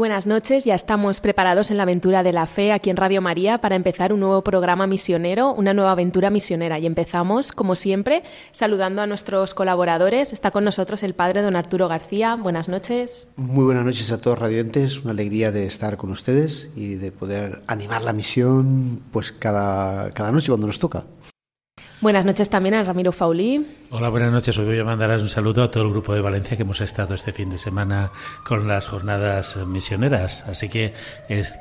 Buenas noches, ya estamos preparados en la aventura de la fe aquí en Radio María para empezar un nuevo programa misionero, una nueva aventura misionera. Y empezamos, como siempre, saludando a nuestros colaboradores. Está con nosotros el padre don Arturo García. Buenas noches. Muy buenas noches a todos radiantes, una alegría de estar con ustedes y de poder animar la misión pues cada, cada noche cuando nos toca. Buenas noches también a Ramiro Faulí. Hola, buenas noches. Hoy voy a mandar un saludo a todo el grupo de Valencia que hemos estado este fin de semana con las jornadas misioneras. Así que,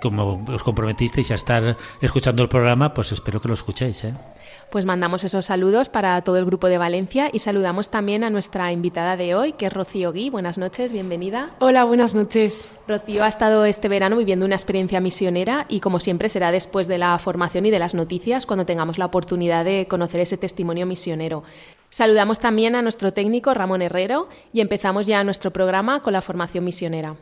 como os comprometisteis a estar escuchando el programa, pues espero que lo escuchéis. ¿eh? Pues mandamos esos saludos para todo el grupo de Valencia y saludamos también a nuestra invitada de hoy, que es Rocío Gui. Buenas noches, bienvenida. Hola, buenas noches. Rocío ha estado este verano viviendo una experiencia misionera y como siempre será después de la formación y de las noticias cuando tengamos la oportunidad de conocer ese testimonio misionero. Saludamos también a nuestro técnico Ramón Herrero y empezamos ya nuestro programa con la formación misionera.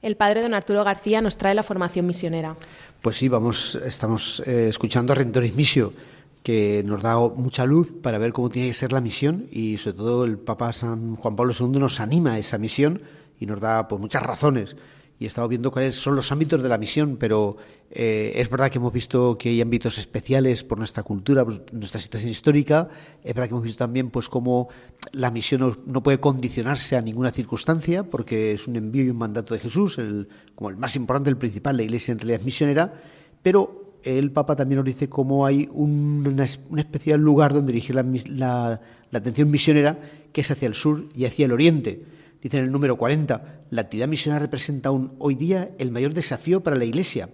El padre don Arturo García nos trae la formación misionera. Pues sí, vamos, estamos eh, escuchando a Rentoris Misio, que nos da mucha luz para ver cómo tiene que ser la misión y sobre todo el Papa San Juan Pablo II nos anima a esa misión y nos da pues, muchas razones y estamos viendo cuáles son los ámbitos de la misión, pero eh, es verdad que hemos visto que hay ámbitos especiales por nuestra cultura, por nuestra situación histórica, es verdad que hemos visto también pues cómo la misión no, puede condicionarse a ninguna circunstancia, porque es un envío y un mandato de Jesús, el, como el más importante, el principal, la Iglesia en realidad es misionera, pero el Papa también nos dice cómo hay un, especial lugar donde dirigir la atención misionera, que es hacia el sur y hacia el oriente Dice en el número 40, la actividad misionera representa aún hoy día el mayor desafío para la Iglesia.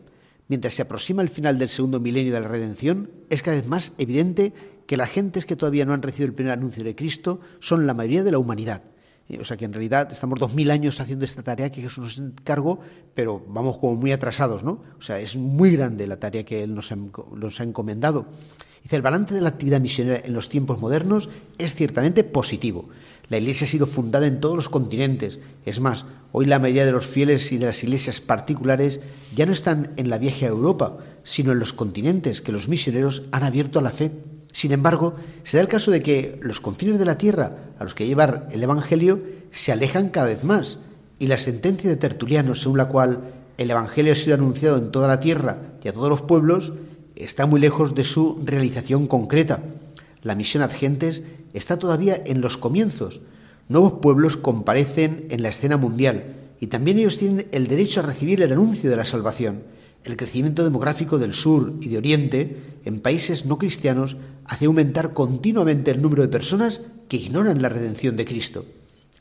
Mientras se aproxima el final del segundo milenio de la redención, es cada vez más evidente que las gentes que todavía no han recibido el primer anuncio de Cristo son la mayoría de la humanidad. Eh, o sea que en realidad estamos dos mil años haciendo esta tarea que Jesús nos encargó, pero vamos como muy atrasados, ¿no? O sea, es muy grande la tarea que Él nos ha, encomendado. Dice, el balance de la actividad misionera en los tiempos modernos es ciertamente positivo. La Iglesia ha sido fundada en todos los continentes. Es más, hoy la mayoría de los fieles y de las iglesias particulares ya no están en la vieja Europa, sino en los continentes que los misioneros han abierto a la fe. Sin embargo, se da el caso de que los confines de la tierra a los que llevar el Evangelio se alejan cada vez más, y la sentencia de Tertuliano, según la cual el Evangelio ha sido anunciado en toda la tierra y a todos los pueblos, está muy lejos de su realización concreta. La misión ad gentes está todavía en los comienzos. Nuevos pueblos comparecen en la escena mundial y también ellos tienen el derecho a recibir el anuncio de la salvación. El crecimiento demográfico del sur y de oriente en países no cristianos hace aumentar continuamente el número de personas que ignoran la redención de Cristo.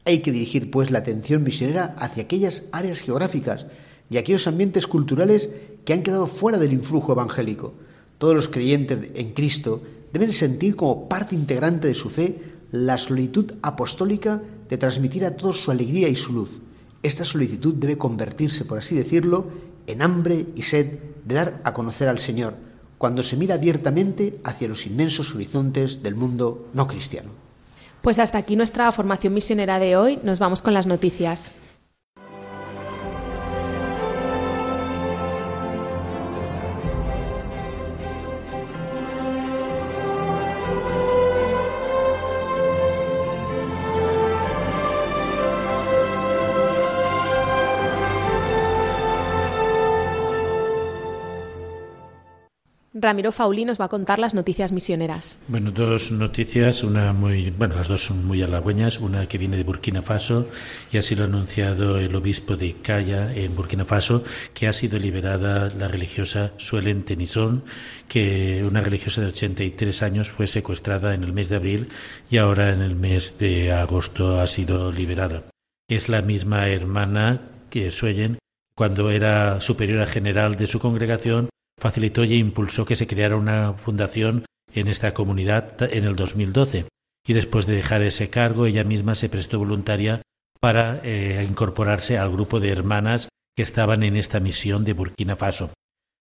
Hay que dirigir, pues, la atención misionera hacia aquellas áreas geográficas y aquellos ambientes culturales que han quedado fuera del influjo evangélico. Todos los creyentes en Cristo deben sentir como parte integrante de su fe la solicitud apostólica de transmitir a todos su alegría y su luz. Esta solicitud debe convertirse, por así decirlo, en hambre y sed de dar a conocer al Señor, cuando se mira abiertamente hacia los inmensos horizontes del mundo no cristiano. Pues hasta aquí nuestra formación misionera de hoy. Nos vamos con las noticias. Ramiro Fauli nos va a contar las noticias misioneras. Bueno, dos noticias, una muy, bueno, las dos son muy halagüeñas, una que viene de Burkina Faso y así lo ha anunciado el obispo de Calla en Burkina Faso, que ha sido liberada la religiosa Suelen Tenison, que una religiosa de 83 años fue secuestrada en el mes de abril y ahora en el mes de agosto ha sido liberada. Es la misma hermana que Suellen cuando era superiora general de su congregación facilitó y impulsó que se creara una fundación en esta comunidad en el 2012. Y después de dejar ese cargo, ella misma se prestó voluntaria para eh, incorporarse al grupo de hermanas que estaban en esta misión de Burkina Faso.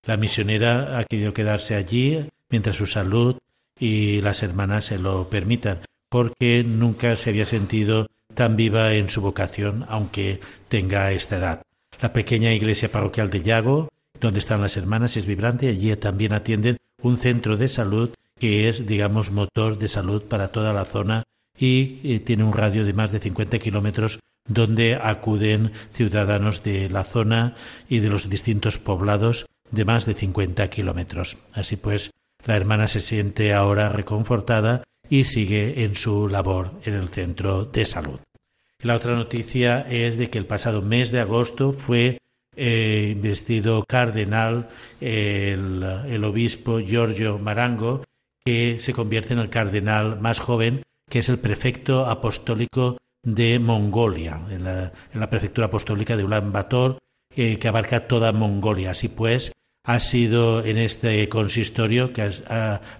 La misionera ha querido quedarse allí mientras su salud y las hermanas se lo permitan, porque nunca se había sentido tan viva en su vocación, aunque tenga esta edad. La pequeña iglesia parroquial de Yago, donde están las hermanas, es vibrante. Allí también atienden un centro de salud que es, digamos, motor de salud para toda la zona y eh, tiene un radio de más de 50 kilómetros donde acuden ciudadanos de la zona y de los distintos poblados de más de 50 kilómetros. Así pues, la hermana se siente ahora reconfortada y sigue en su labor en el centro de salud. La otra noticia es de que el pasado mes de agosto fue eh, investido cardenal el, obispo Giorgio Marango, que se convierte en el cardenal más joven, que es el prefecto apostólico de Mongolia, en la, prefectura apostólica de Ulan Bator, eh, que abarca toda Mongolia. Así pues, ha sido en este consistorio que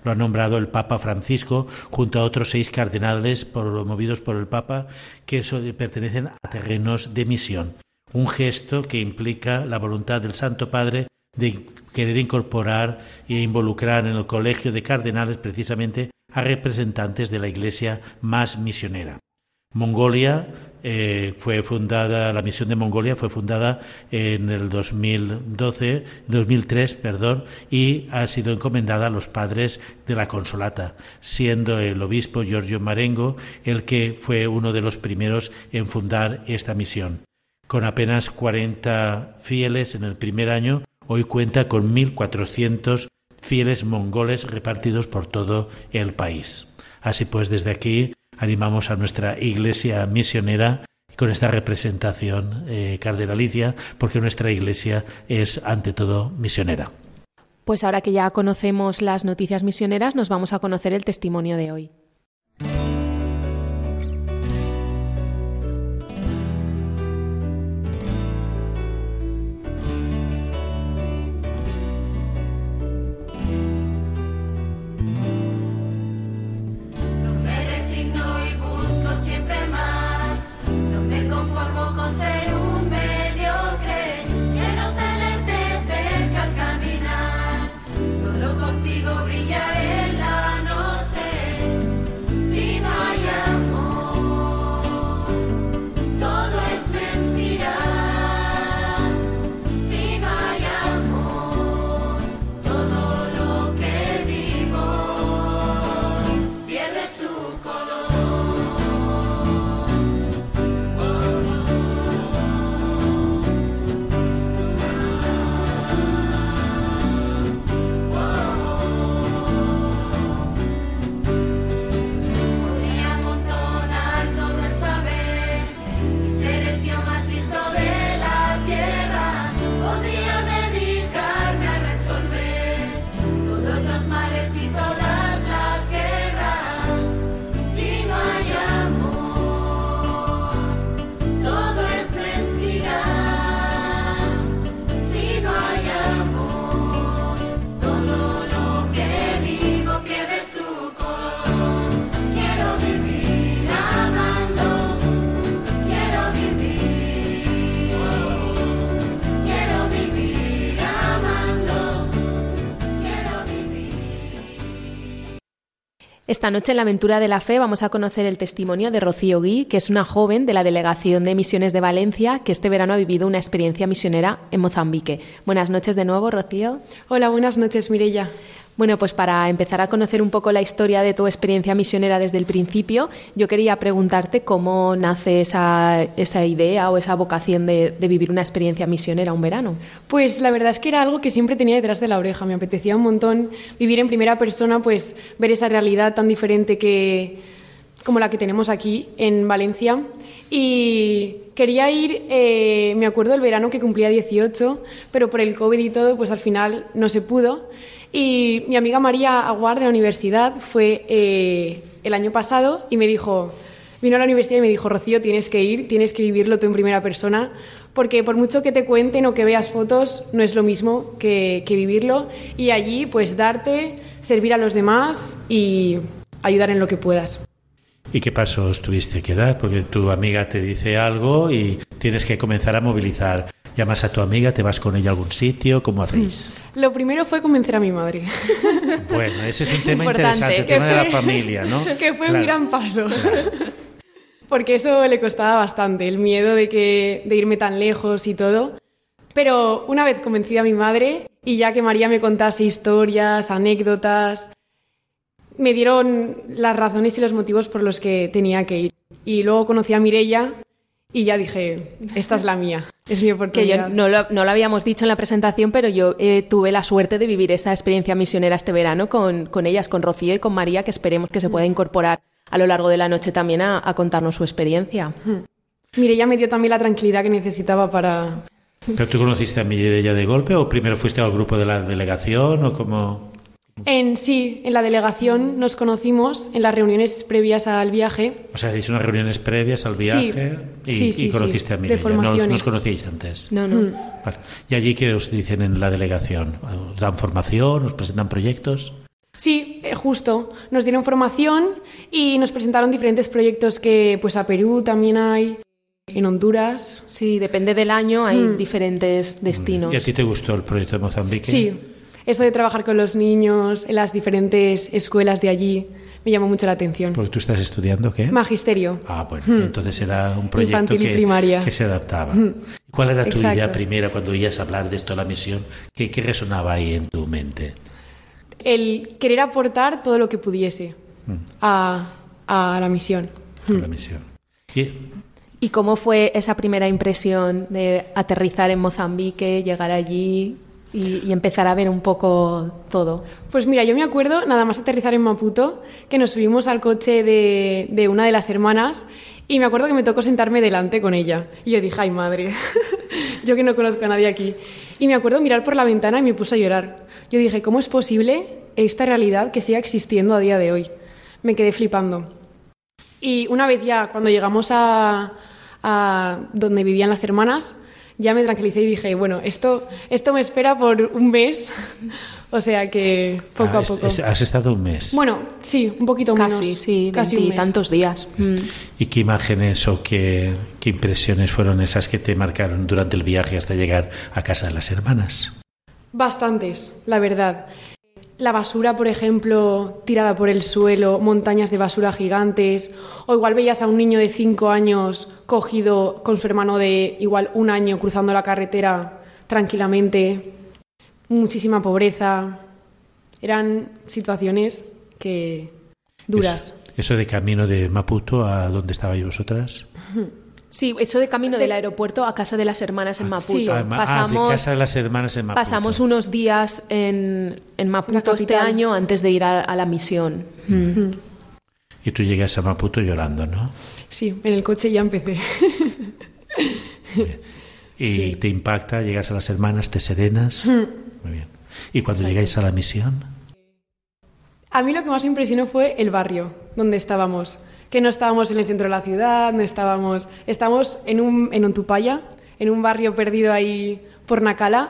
lo ha nombrado el Papa Francisco, junto a otros seis cardenales promovidos por el Papa que pertenecen a terrenos de misión. Un gesto que implica la voluntad del Santo Padre de querer incorporar e involucrar en el colegio de cardenales precisamente a representantes de la Iglesia más misionera. Mongolia eh, fue fundada, la misión de Mongolia fue fundada en el 2012, 2003, perdón, y ha sido encomendada a los padres de la Consolata, siendo el obispo Giorgio Marengo el que fue uno de los primeros en fundar esta misión. Con apenas 40 fieles en el primer año, hoy cuenta con 1.400 fieles mongoles repartidos por todo el país. Así pues, desde aquí animamos a nuestra iglesia misionera con esta representación eh, cardenalicia, porque nuestra iglesia es ante todo misionera. Pues ahora que ya conocemos las noticias misioneras, nos vamos a conocer el testimonio de hoy. ser Esta noche en la aventura de la fe vamos a conocer el testimonio de Rocío Gui, que es una joven de la Delegación de Misiones de Valencia que este verano ha vivido una experiencia misionera en Mozambique. Buenas noches de nuevo, Rocío. Hola, buenas noches, Mirella. Bueno, pues para empezar a conocer un poco la historia de tu experiencia misionera desde el principio, yo quería preguntarte cómo nace esa, esa idea o esa vocación de, vivir una experiencia misionera un verano. Pues la verdad es que era algo que siempre tenía detrás de la oreja. Me apetecía un montón vivir en primera persona, pues ver esa realidad tan diferente que como la que tenemos aquí en Valencia. Y quería ir, eh, me acuerdo el verano que cumplía 18, pero por el COVID y todo, pues al final no se pudo. Y mi amiga María Aguar de la universidad fue eh, el año pasado y me dijo, vino a la universidad y me dijo, Rocío, tienes que ir, tienes que vivirlo tú en primera persona, porque por mucho que te cuenten o que veas fotos, no es lo mismo que, que vivirlo. Y allí, pues darte, servir a los demás y ayudar en lo que puedas. ¿Y qué pasos tuviste que dar? Porque tu amiga te dice algo y tienes que comenzar a movilizar. ¿Llamas a tu amiga? ¿Te vas con ella a algún sitio? ¿Cómo hacéis? Lo primero fue convencer a mi madre. Bueno, ese es un tema interesante, el tema de la familia, ¿no? Que fue un gran paso. Porque eso le costaba bastante, el miedo de, que, de irme tan lejos y todo. Pero una vez convencí a mi madre y ya que María me contase historias, anécdotas, me dieron las razones y los motivos por los que tenía que ir. Y luego conocí a Mirella y ya dije, esta es la mía, es mi oportunidad. Que yo no lo, no lo habíamos dicho en la presentación, pero yo eh, tuve la suerte de vivir esta experiencia misionera este verano con, con, ellas, con Rocío y con María, que esperemos que se pueda incorporar a lo largo de la noche también a, a contarnos su experiencia. Mirella me dio también la tranquilidad que necesitaba para... ¿Pero tú conociste a Mirella de golpe o primero fuiste al grupo de la delegación o cómo...? En sí, en la delegación nos conocimos en las reuniones previas al viaje. O sea, hice unas reuniones previas al viaje sí, y, sí, sí, y, conociste a Mireia. No, no os conocíais antes. No, no. Mm. Vale. ¿Y allí qué os dicen en la delegación? ¿Os dan formación? ¿Os presentan proyectos? Sí, eh, justo. Nos dieron formación y nos presentaron diferentes proyectos que pues a Perú también hay, en Honduras. Sí, depende del año, hay mm. diferentes destinos. ¿Y a ti te gustó el proyecto de Mozambique? Sí, eso de trabajar con los niños en las diferentes escuelas de allí me llamó mucho la atención. Porque tú estás estudiando qué? Magisterio. Ah, bueno, hmm. entonces era un proyecto Infantil que, y primaria. que se adaptaba. Hmm. ¿Cuál era tu Exacto. idea primera cuando oías hablar de esto, la misión? ¿Qué, ¿Qué, resonaba ahí en tu mente? El querer aportar todo lo que pudiese hmm. a, a, la misión. A la misión. ¿Y, ¿Y cómo fue esa primera impresión de aterrizar en Mozambique, llegar allí? Y, empezar a ver un poco todo? Pues mira, yo me acuerdo, nada más aterrizar en Maputo, que nos subimos al coche de, de una de las hermanas y me acuerdo que me tocó sentarme delante con ella. Y yo dije, ay madre, yo que no conozco a nadie aquí. Y me acuerdo mirar por la ventana y me puse a llorar. Yo dije, ¿cómo es posible esta realidad que siga existiendo a día de hoy? Me quedé flipando. Y una vez ya, cuando llegamos a, a donde vivían las hermanas, ya me tranquilicé y dije, bueno, esto, esto me espera por un mes, o sea que poco ah, a poco. ¿Has estado un mes? Bueno, sí, un poquito casi, menos. Sí, casi mes. tantos días. Mm. ¿Y qué imágenes o qué, qué impresiones fueron esas que te marcaron durante el viaje hasta llegar a casa de las hermanas? Bastantes, la verdad. La basura, por ejemplo, tirada por el suelo, montañas de basura gigantes, o igual veías a un niño de cinco años cogido con su hermano de igual un año cruzando la carretera tranquilamente, muchísima pobreza. Eran situaciones que duras. Eso, eso de camino de Maputo a donde estabais vosotras. Sí, eso de camino del aeropuerto a casa de las hermanas en Maputo. Sí. Ah, pasamos, de casa de las hermanas en Maputo. Pasamos unos días en, en Maputo este año antes de ir a, a la misión. Mm. Y tú llegas a Maputo llorando, ¿no? Sí, en el coche ya empecé. y sí. te impacta, llegas a las hermanas, te serenas. Mm. Muy bien. ¿Y cuando Exacto. llegáis a la misión? A mí lo que más impresionó fue el barrio donde estábamos que no estábamos en el centro de la ciudad, no estábamos, estábamos en un en Ontupaya, en un barrio perdido ahí por Nacala,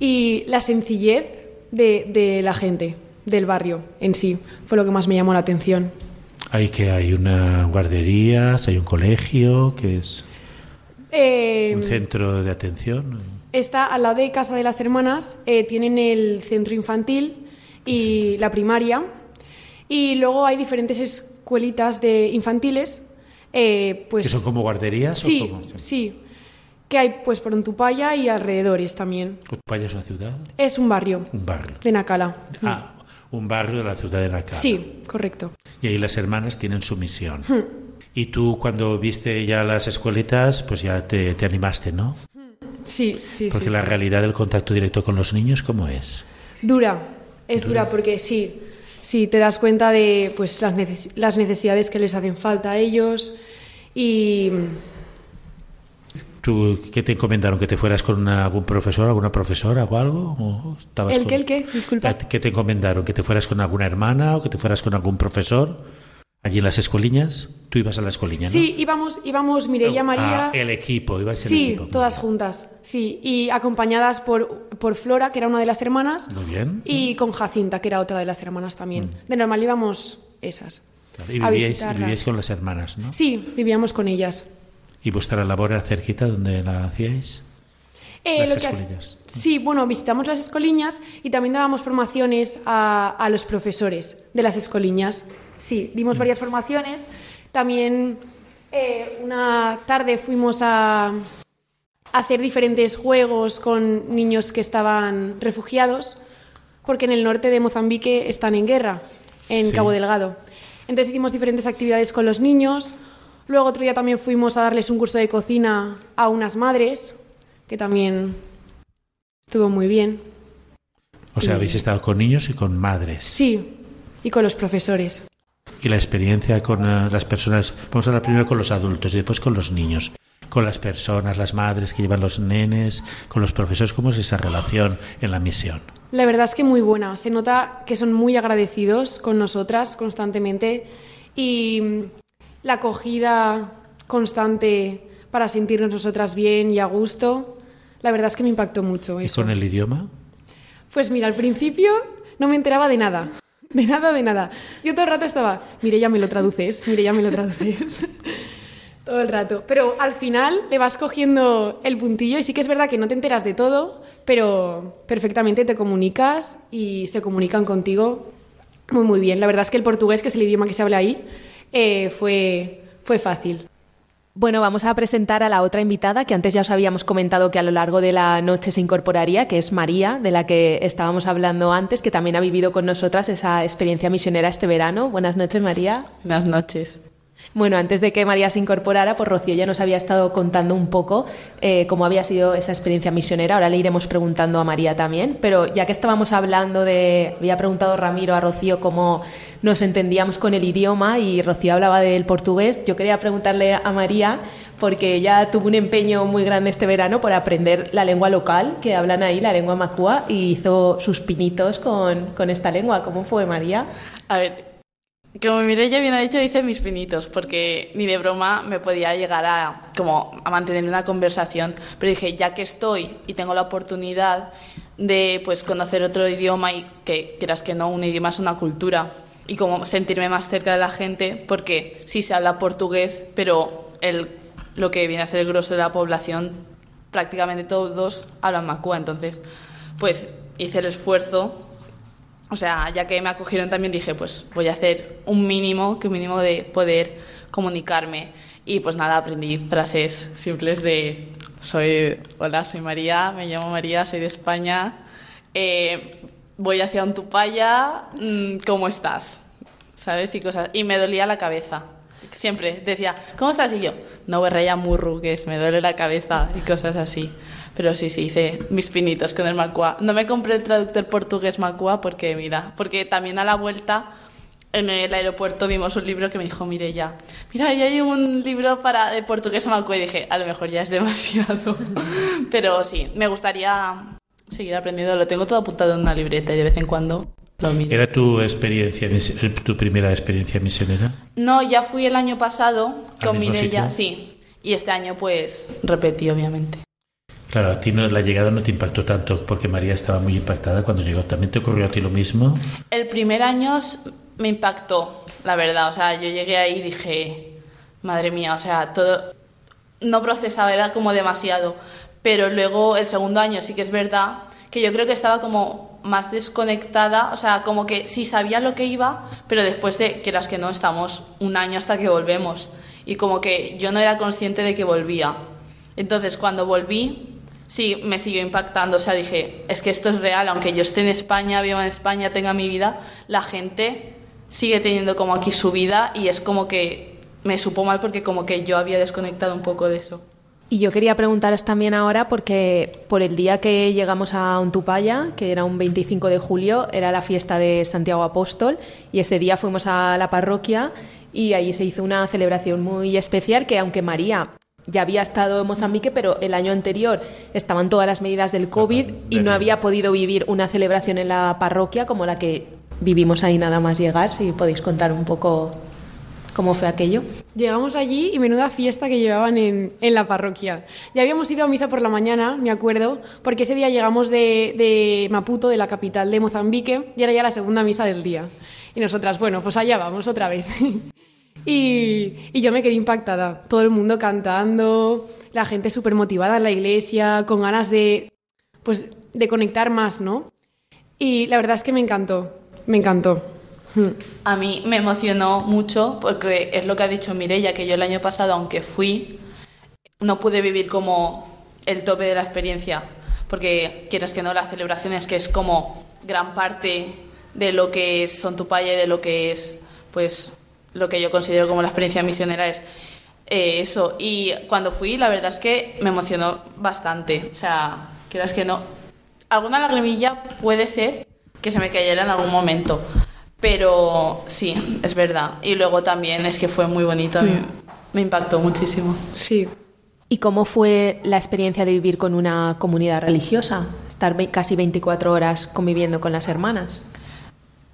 y la sencillez de, de, la gente, del barrio en sí, fue lo que más me llamó la atención. Hay que hay una guardería, hay un colegio, que es eh, un centro de atención. Está al lado de casa de las hermanas, eh, tienen el centro infantil y la primaria, y luego hay diferentes escuelitas de infantiles, eh, pues... ¿Que son como guarderías? Sí, o cómo? sí. Que hay pues por Ontupaya y alrededores también. ¿Ontupaya es una ciudad? Es un barrio. Un barrio. De Nacala. Ah, un barrio de la ciudad de Nacala. Sí, correcto. Y ahí las hermanas tienen su misión. Hmm. Y tú cuando viste ya las escuelitas, pues ya te, te animaste, ¿no? Sí, sí. Porque sí, la sí. realidad del contacto directo con los niños, ¿cómo es? Dura, es dura, dura porque sí, sí te das cuenta de pues las, neces las necesidades que les hacen falta a ellos y ¿Tú qué te encomendaron? ¿Que te fueras con una, algún profesor, alguna profesora o algo? ¿O estabas ¿El con... qué, el qué? Disculpa. ¿Qué te encomendaron? ¿Que te fueras con alguna hermana o que te fueras con algún profesor? Allí en las escueliñas, tú ibas a la escueliña, ¿no? Sí, íbamos, íbamos Mireia, Ah, María. el equipo, ibas en sí, equipo. muy todas juntas. Sí, y acompañadas por, por Flora, que era una de las hermanas, Muy bien. y con Jacinta, que era otra de las hermanas también. De normal íbamos esas. Claro, Y a vivíais, visitarlas. vivíais con las hermanas, ¿no? Sí, vivíamos con ellas. ¿Y vuestra labor era cerquita donde la hacíais? Eh, Las lo que escueliñas. Sí, bueno, visitamos las escoliñas y también dábamos formaciones a, a los profesores de las escoliñas. Sí, dimos varias formaciones. También eh, una tarde fuimos a, hacer diferentes juegos con niños que estaban refugiados, porque en el norte de Mozambique están en guerra, en Sí. Cabo Delgado. Entonces hicimos diferentes actividades con los niños. Luego otro día también fuimos a darles un curso de cocina a unas madres, que también estuvo muy bien. O sea, habéis estado con niños y con madres. Sí, y con los profesores. Y la experiencia con eh, las personas, vamos a hablar primero con los adultos y después con los niños. Con las personas, las madres que llevan los nenes, con los profesores, ¿cómo es esa relación en la misión? La verdad es que muy buena. Se nota que son muy agradecidos con nosotras constantemente y la acogida constante para sentirnos nosotras bien y a gusto. La verdad es que me impactó mucho ¿Y eso. con el idioma? Pues mira, al principio no me enteraba de nada. De nada, de nada. Yo todo el rato estaba, mire, ya me lo traduces, mire, ya me lo traduces. todo el rato. Pero al final le vas cogiendo el puntillo y sí que es verdad que no te enteras de todo, pero perfectamente te comunicas y se comunican contigo muy, muy bien. La verdad es que el portugués, que es el idioma que se habla ahí, eh, fue, fue fácil. Bueno, vamos a presentar a la otra invitada que antes ya os habíamos comentado que a lo largo de la noche se incorporaría, que es María, de la que estábamos hablando antes, que también ha vivido con nosotras esa experiencia misionera este verano. Buenas noches, María. Buenas noches. Bueno, antes de que María se incorporara, pues Rocío ya nos había estado contando un poco eh, cómo había sido esa experiencia misionera. Ahora le iremos preguntando a María también. Pero ya que estábamos hablando de. Había preguntado Ramiro a Rocío cómo nos entendíamos con el idioma y Rocío hablaba del portugués. Yo quería preguntarle a María, porque ella tuvo un empeño muy grande este verano por aprender la lengua local que hablan ahí, la lengua macúa, y hizo sus pinitos con, con esta lengua. ¿Cómo fue, María? A ver, como Mireia bien ha dicho, dice mis pinitos, porque ni de broma me podía llegar a, como, mantener una conversación. Pero dije, ya que estoy y tengo la oportunidad de pues, conocer otro idioma y que quieras que no, un idioma es una cultura. Y como sentirme más cerca de la gente, porque sí se habla portugués, pero el, lo que viene a ser el grosso de la población, prácticamente todos hablan macúa. Entonces, pues hice el esfuerzo o sea, ya que me acogieron también dije, pues voy a hacer un mínimo, que un mínimo de poder comunicarme. Y pues nada, aprendí frases simples de, soy, hola, soy María, me llamo María, soy de España, eh, voy hacia Antupaya, mm, ¿cómo estás? ¿Sabes? Y cosas. Y me dolía la cabeza. Siempre decía, ¿cómo estás? Y yo, no berraya murru, que es, me duele la cabeza y cosas así. Pero sí, sí, hice mis pinitos con el Macua. No me compré el traductor portugués Macua porque, mira, porque también a la vuelta en el aeropuerto vimos un libro que me dijo Mireia, mira, ahí hay un libro para de portugués a Macua y dije, a lo mejor ya es demasiado. Pero sí, me gustaría seguir aprendiendo. Lo tengo todo apuntado en una libreta y de vez en cuando lo miro. ¿Era tu experiencia, tu primera experiencia misionera? No, ya fui el año pasado ¿Al con sitio? sí. Y este año pues repetí, obviamente. Claro, a ti no, la llegada no te impactó tanto porque María estaba muy impactada cuando llegó. ¿También te ocurrió a ti lo mismo? El primer año me impactó, la verdad. O sea, yo llegué ahí y dije, madre mía, o sea, todo. No procesaba, era como demasiado. Pero luego el segundo año sí que es verdad que yo creo que estaba como más desconectada. O sea, como que sí sabía lo que iba, pero después de, quieras que no, estamos un año hasta que volvemos. Y como que yo no era consciente de que volvía. Entonces, cuando volví, sí, me siguió impactando. O sea, dije, es que esto es real, aunque yo esté en España, viva en España, tenga mi vida, la gente sigue teniendo como aquí su vida y es como que me supo mal porque como que yo había desconectado un poco de eso. Y yo quería preguntaros también ahora, porque por el día que llegamos a Ontupaya, que era un 25 de julio, era la fiesta de Santiago Apóstol, y ese día fuimos a la parroquia y allí se hizo una celebración muy especial que aunque María ya había estado en Mozambique, pero el año anterior estaban todas las medidas del COVID y no había podido vivir una celebración en la parroquia como la que vivimos ahí nada más llegar, si podéis contar un poco ¿Cómo fue aquello? Llegamos allí y menuda fiesta que llevaban en, en la parroquia. Ya habíamos ido a misa por la mañana, me acuerdo, porque ese día llegamos de, de Maputo, de la capital de Mozambique, y era ya la segunda misa del día. Y nosotras, bueno, pues allá vamos otra vez. y, yo me quedé impactada. Todo el mundo cantando, la gente súper motivada en la iglesia, con ganas de, pues, de conectar más, ¿no? Y la verdad es que me encantó, me encantó. A mí me emocionó mucho porque es lo que ha dicho Mireia, que yo el año pasado, aunque fui, no pude vivir como el tope de la experiencia, porque quieras que no, las celebraciones, que es como gran parte de lo que es Son tu y de lo que es, pues, lo que yo considero como la experiencia misionera es eh, eso. Y cuando fui, la verdad es que me emocionó bastante. O sea, quieras que no, alguna lagrimilla puede ser que se me cayera en algún momento, pero sí, es verdad. Y luego también es que fue muy bonito, mí me impactó muchísimo. Sí. ¿Y cómo fue la experiencia de vivir con una comunidad religiosa? Estar casi 24 horas conviviendo con las hermanas.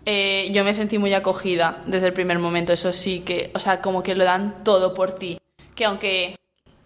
Eh, yo me sentí muy acogida desde el primer momento, eso sí que, o sea, como que lo dan todo por ti. Que aunque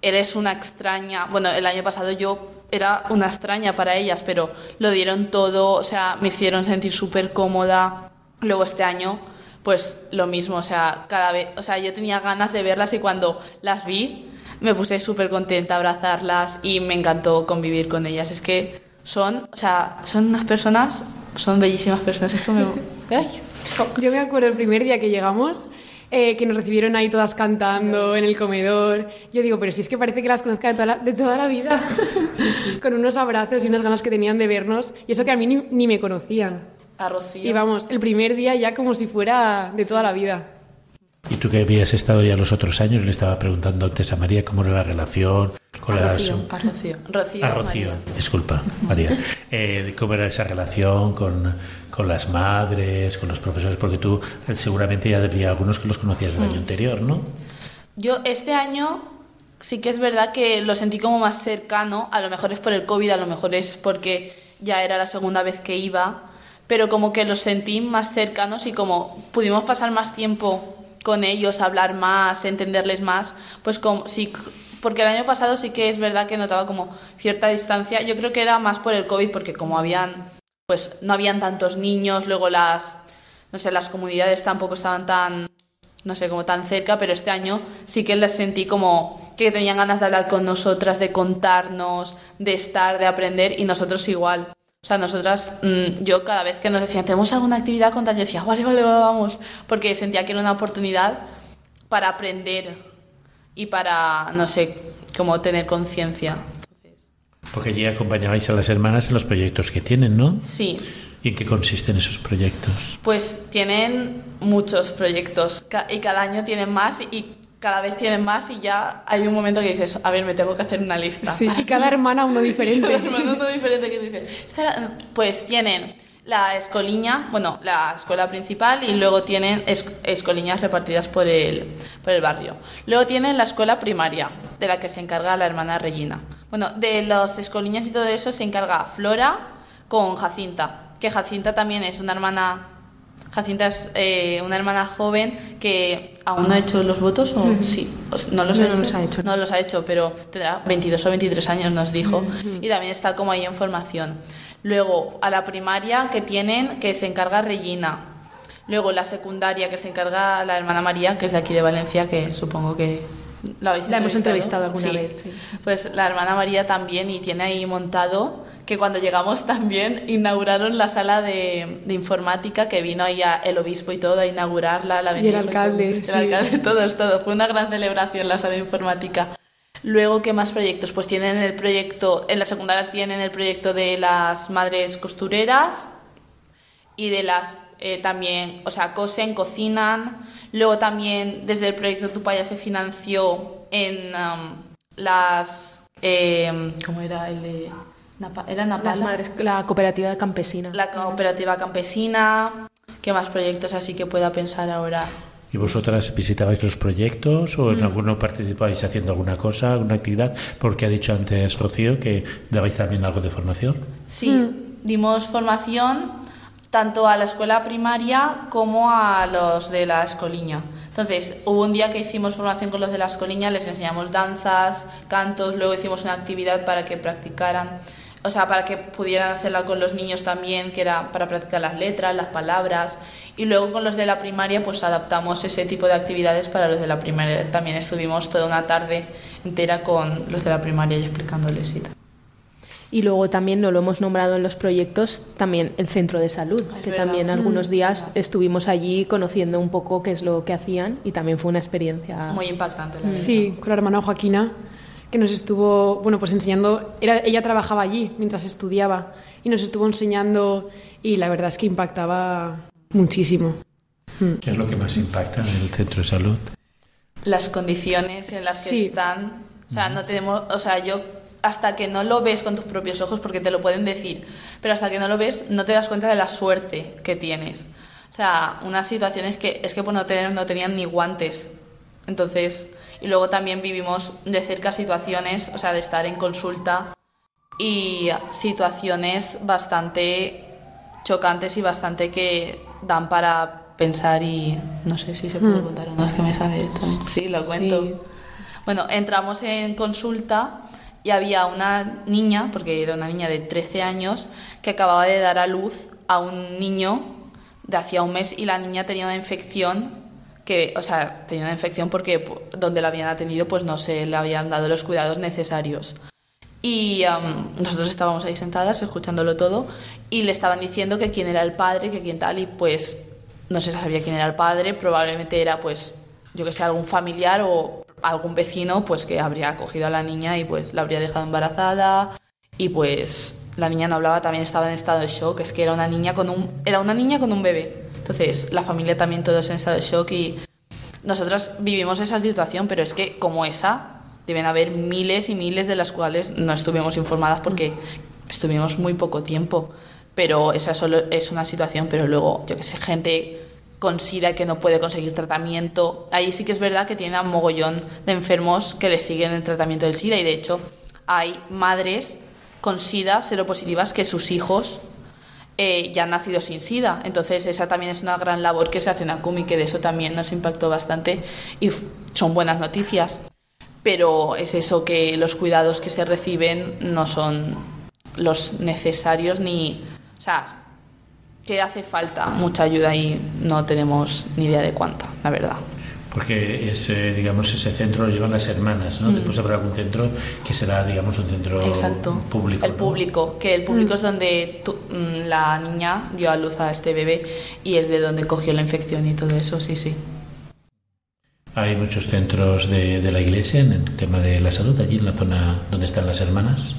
eres una extraña, bueno, el año pasado yo era una extraña para ellas, pero lo dieron todo, o sea, me hicieron sentir súper cómoda. Luego este año, pues lo mismo, o sea, cada vez, o sea, yo tenía ganas de verlas y cuando las vi me puse súper contenta a abrazarlas y me encantó convivir con ellas. Es que son, o sea, son unas personas, son bellísimas personas. Es como, ay, Yo me acuerdo el primer día que llegamos, eh, que nos recibieron ahí todas cantando en el comedor. Yo digo, pero si es que parece que las conozca de toda la, de toda la vida. Con unos abrazos y unas ganas que tenían de vernos. Y eso que a mí ni, ni me conocían. a Rocío. Y vamos, el primer día ya como si fuera de toda la vida. Y tú que habías estado ya los otros años, le estaba preguntando antes a María cómo era la relación con a. Rocío, a Rocío. Rocío, A Rocío, María. disculpa, María. Eh, ¿Cómo era esa relación con, con las madres, con los profesores? Porque tú eh, seguramente ya había algunos que los conocías del Mm. año anterior, ¿no? Yo este año sí que es verdad que lo sentí como más cercano, a lo mejor es por el COVID, a lo mejor es porque ya era la segunda vez que iba, pero como que los sentí más cercanos y como pudimos pasar más tiempo con ellos, hablar más, entenderles más, pues como sí, porque el año pasado sí que es verdad que notaba como cierta distancia, yo creo que era más por el COVID, porque como habían, pues no habían tantos niños, luego las, no sé, las comunidades tampoco estaban tan no sé, como tan cerca, pero este año sí que les sentí como que tenían ganas de hablar con nosotras, de contarnos, de estar, de aprender, y nosotros igual. O sea, nosotras, mm, yo cada vez que nos decían, tenemos alguna actividad con tal, yo decía, vale, vale, vamos, porque sentía que era una oportunidad para aprender y para, no sé, como tener conciencia. Porque allí acompañabais a las hermanas en los proyectos que tienen, ¿no? Sí, ¿Y en qué consisten esos proyectos? Pues tienen muchos proyectos y cada año tienen más y cada vez tienen más y ya hay un momento que dices, a ver, me tengo que hacer una lista. Sí, y cada hermana uno diferente. Cada hermano uno diferente que dices. Pues tienen la escoliña, bueno, la escuela principal y luego tienen es- escoliñas repartidas por el, por el barrio. Luego tienen la escuela primaria, de la que se encarga la hermana Regina. Bueno, de los escoliñas y todo eso se encarga Flora con Jacinta, que Jacinta también es una hermana... Jacinta es eh, una hermana joven que aún no ha hecho los votos o sí, no los, No, ha, no hecho? los ha hecho, No los ha hecho, pero tendrá 22 o 23 años, nos dijo. Y también está como ahí en formación. Luego, a la primaria que tienen, que se encarga Regina. Luego, la secundaria que se encarga la hermana María, que es de aquí de Valencia, que supongo que la habéis La hemos entrevistado alguna vez, sí. Pues la hermana María también, y tiene ahí montado que cuando llegamos también inauguraron la sala de, de informática, que vino ahí a- el obispo y todo a inaugurarla. La Y el alcalde, todo. sí. El alcalde, todos, todo. Fue una gran celebración la sala de informática. Luego, ¿qué más proyectos? Pues tienen el proyecto, en la secundaria tienen el proyecto de las madres costureras y de las eh, también, o sea, cosen, cocinan. Luego también desde el proyecto Tupaya se financió en um, las, eh, ¿cómo era el de? Napa- ¿Era Napala? Madres, la cooperativa campesina. La cooperativa campesina. ¿Qué más proyectos así que pueda pensar ahora? ¿Y vosotras visitabais los proyectos o en alguno participabais haciendo alguna cosa, alguna actividad? Porque ha dicho antes Rocío que dabais también algo de formación. Sí, dimos formación tanto a la escuela primaria como a los de la escoliña. Entonces, hubo un día que hicimos formación con los de la escoliña, les enseñamos danzas, cantos, luego hicimos una actividad para que practicaran, o sea, para que pudieran hacerla con los niños también, que era para practicar las letras, las palabras, y luego con los de la primaria, pues adaptamos ese tipo de actividades para los de la primaria. También estuvimos toda una tarde entera con los de la primaria y explicándoles y tal. Y luego también, no lo hemos nombrado en los proyectos, también el centro de salud, que también algunos días estuvimos allí conociendo un poco qué es lo que hacían y también fue una experiencia muy impactante. La sí, con la hermana Joaquina, que nos estuvo, bueno, pues enseñando, era, ella trabajaba allí mientras estudiaba y nos estuvo enseñando y la verdad es que impactaba muchísimo. ¿Qué es lo que más impacta en el centro de salud? Las condiciones en las que están. O sea, no tenemos, o sea, yo hasta que no lo ves con tus propios ojos, porque te lo pueden decir, pero hasta que no lo ves no te das cuenta de la suerte que tienes. O sea, unas situaciones que es que por no tener no tenían ni guantes. Entonces, y luego también vivimos de cerca situaciones, o sea, de estar en consulta y situaciones bastante chocantes y bastante que dan para pensar y no sé si se puede hmm. contar o no, es que me sabe. Sí, lo cuento. Bueno, entramos en consulta y había una niña, porque era una niña de 13 años, que acababa de dar a luz a un niño de hacía un mes y la niña tenía una infección que, o sea, tenía una infección porque donde la habían atendido pues no se le habían dado los cuidados necesarios. Y nosotros estábamos ahí sentadas escuchándolo todo y le estaban diciendo que quién era el padre, que quién tal y pues no se sabía quién era el padre, probablemente era pues yo que sé algún familiar o algún vecino pues que habría cogido a la niña y pues la habría dejado embarazada y pues la niña no hablaba, también estaba en estado de shock, es que era una niña con un era una niña con un bebé. Entonces, la familia también todos en estado de shock y nosotros vivimos esa situación, pero es que como esa deben haber miles y miles de las cuales no estuvimos informadas porque estuvimos muy poco tiempo, pero esa solo es una situación, pero luego yo que sé, gente considera que no puede conseguir tratamiento. Ahí sí que es verdad que tiene un mogollón de enfermos que le siguen el tratamiento del SIDA y de hecho hay madres con SIDA seropositivas que sus hijos eh, ya han nacido sin SIDA. Entonces esa también es una gran labor que se hace en ACUMI, que de eso también nos impactó bastante y son buenas noticias. Pero es eso que los cuidados que se reciben no son los necesarios ni... O sea, que hace falta mucha ayuda y no tenemos ni idea de cuánta, la verdad. Porque ese, digamos, ese centro lo llevan las hermanas, ¿no? Mm. Después habrá algún centro que será, digamos, un centro público. El público, que el público es donde mm, la niña dio a luz a este bebé y es de donde cogió la infección y todo eso, sí, sí. Hay muchos centros de, de la iglesia en el tema de la salud, allí en la zona donde están las hermanas.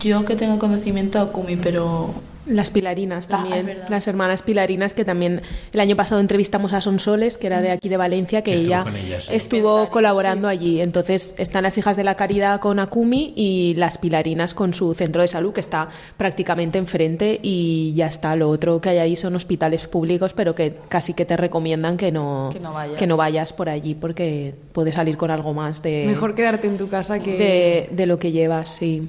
Yo que tengo conocimiento a Kumi, pero las pilarinas ah, también, las hermanas pilarinas que también el año pasado entrevistamos a Sonsoles, que era de aquí de Valencia, que ella estuvo colaborando allí. Entonces están las hijas de la caridad con Akumi y las pilarinas con su centro de salud, que está prácticamente enfrente y ya está. Lo otro que hay ahí son hospitales públicos, pero que casi que te recomiendan que no, que no, vayas. por allí porque puedes salir con algo más de... Mejor quedarte en tu casa que... De, de lo que llevas, sí.